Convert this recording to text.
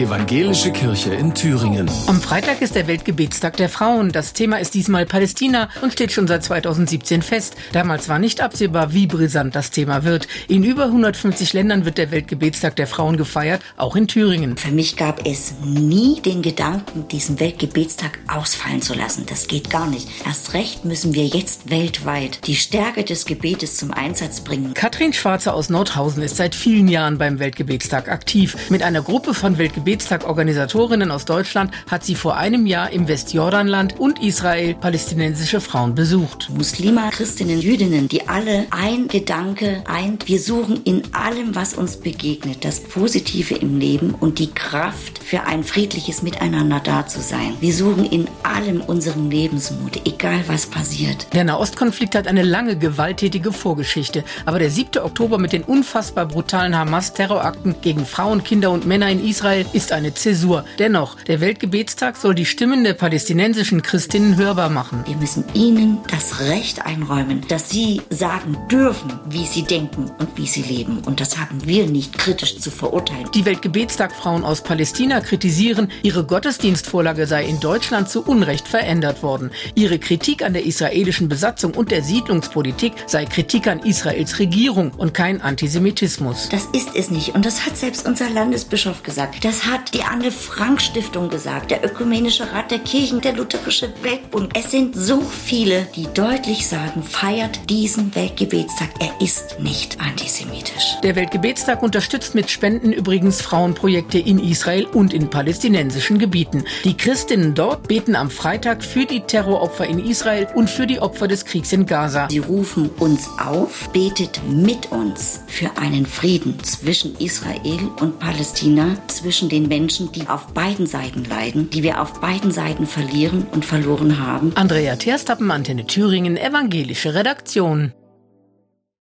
Evangelische Kirche in Thüringen. Am Freitag ist der Weltgebetstag der Frauen. Das Thema ist diesmal Palästina und steht schon seit 2017 fest. Damals war nicht absehbar, wie brisant das Thema wird. In über 150 Ländern wird der Weltgebetstag der Frauen gefeiert, auch in Thüringen. Für mich gab es nie den Gedanken, diesen Weltgebetstag ausfallen zu lassen. Das geht gar nicht. Erst recht müssen wir jetzt weltweit die Stärke des Gebetes zum Einsatz bringen. Katrin Schwarze aus Nordhausen ist seit vielen Jahren beim Weltgebetstag aktiv. Mit einer Gruppe von Weltgebetstag-Organisatorinnen aus Deutschland hat sie vor einem Jahr im Westjordanland und Israel palästinensische Frauen besucht. Muslime, Christinnen, Jüdinnen, die alle ein Gedanke eint. Wir suchen in allem, was uns begegnet, das Positive im Leben und die Kraft für ein friedliches Miteinander da zu sein. Wir suchen in allem unseren Lebensmut, egal was passiert. Der Nahostkonflikt hat eine lange gewalttätige Vorgeschichte, aber der 7. Oktober mit den unfassbar brutalen Hamas-Terrorakten gegen Frauen, Kinder und Männer in Israel ist eine Zäsur. Dennoch, der Weltgebetstag soll die Stimmen der palästinensischen Christinnen hörbar machen. Wir müssen ihnen das Recht einräumen, dass sie sagen dürfen, wie sie denken und wie sie leben. Und das haben wir nicht kritisch zu verurteilen. Die Weltgebetstag-Frauen aus Palästina kritisieren, ihre Gottesdienstvorlage sei in Deutschland zu Unrecht verändert worden. Ihre Kritik an der israelischen Besatzung und der Siedlungspolitik sei Kritik an Israels Regierung und kein Antisemitismus. Das ist es nicht. Und das hat selbst unser Landesbischof gesagt. Das hat die Anne Frank Stiftung gesagt, der Ökumenische Rat der Kirchen, der Lutherische Weltbund. Es sind so viele, die deutlich sagen, feiert diesen Weltgebetstag. Er ist nicht antisemitisch. Der Weltgebetstag unterstützt mit Spenden übrigens Frauenprojekte in Israel und in palästinensischen Gebieten. Die Christinnen dort beten am Freitag für die Terroropfer in Israel und für die Opfer des Kriegs in Gaza. Sie rufen uns auf, betet mit uns für einen Frieden zwischen Israel und Palästina, zwischen den Menschen, die auf beiden Seiten leiden, die wir auf beiden Seiten verlieren und verloren haben. Andrea Terstappen, Antenne Thüringen, evangelische Redaktion.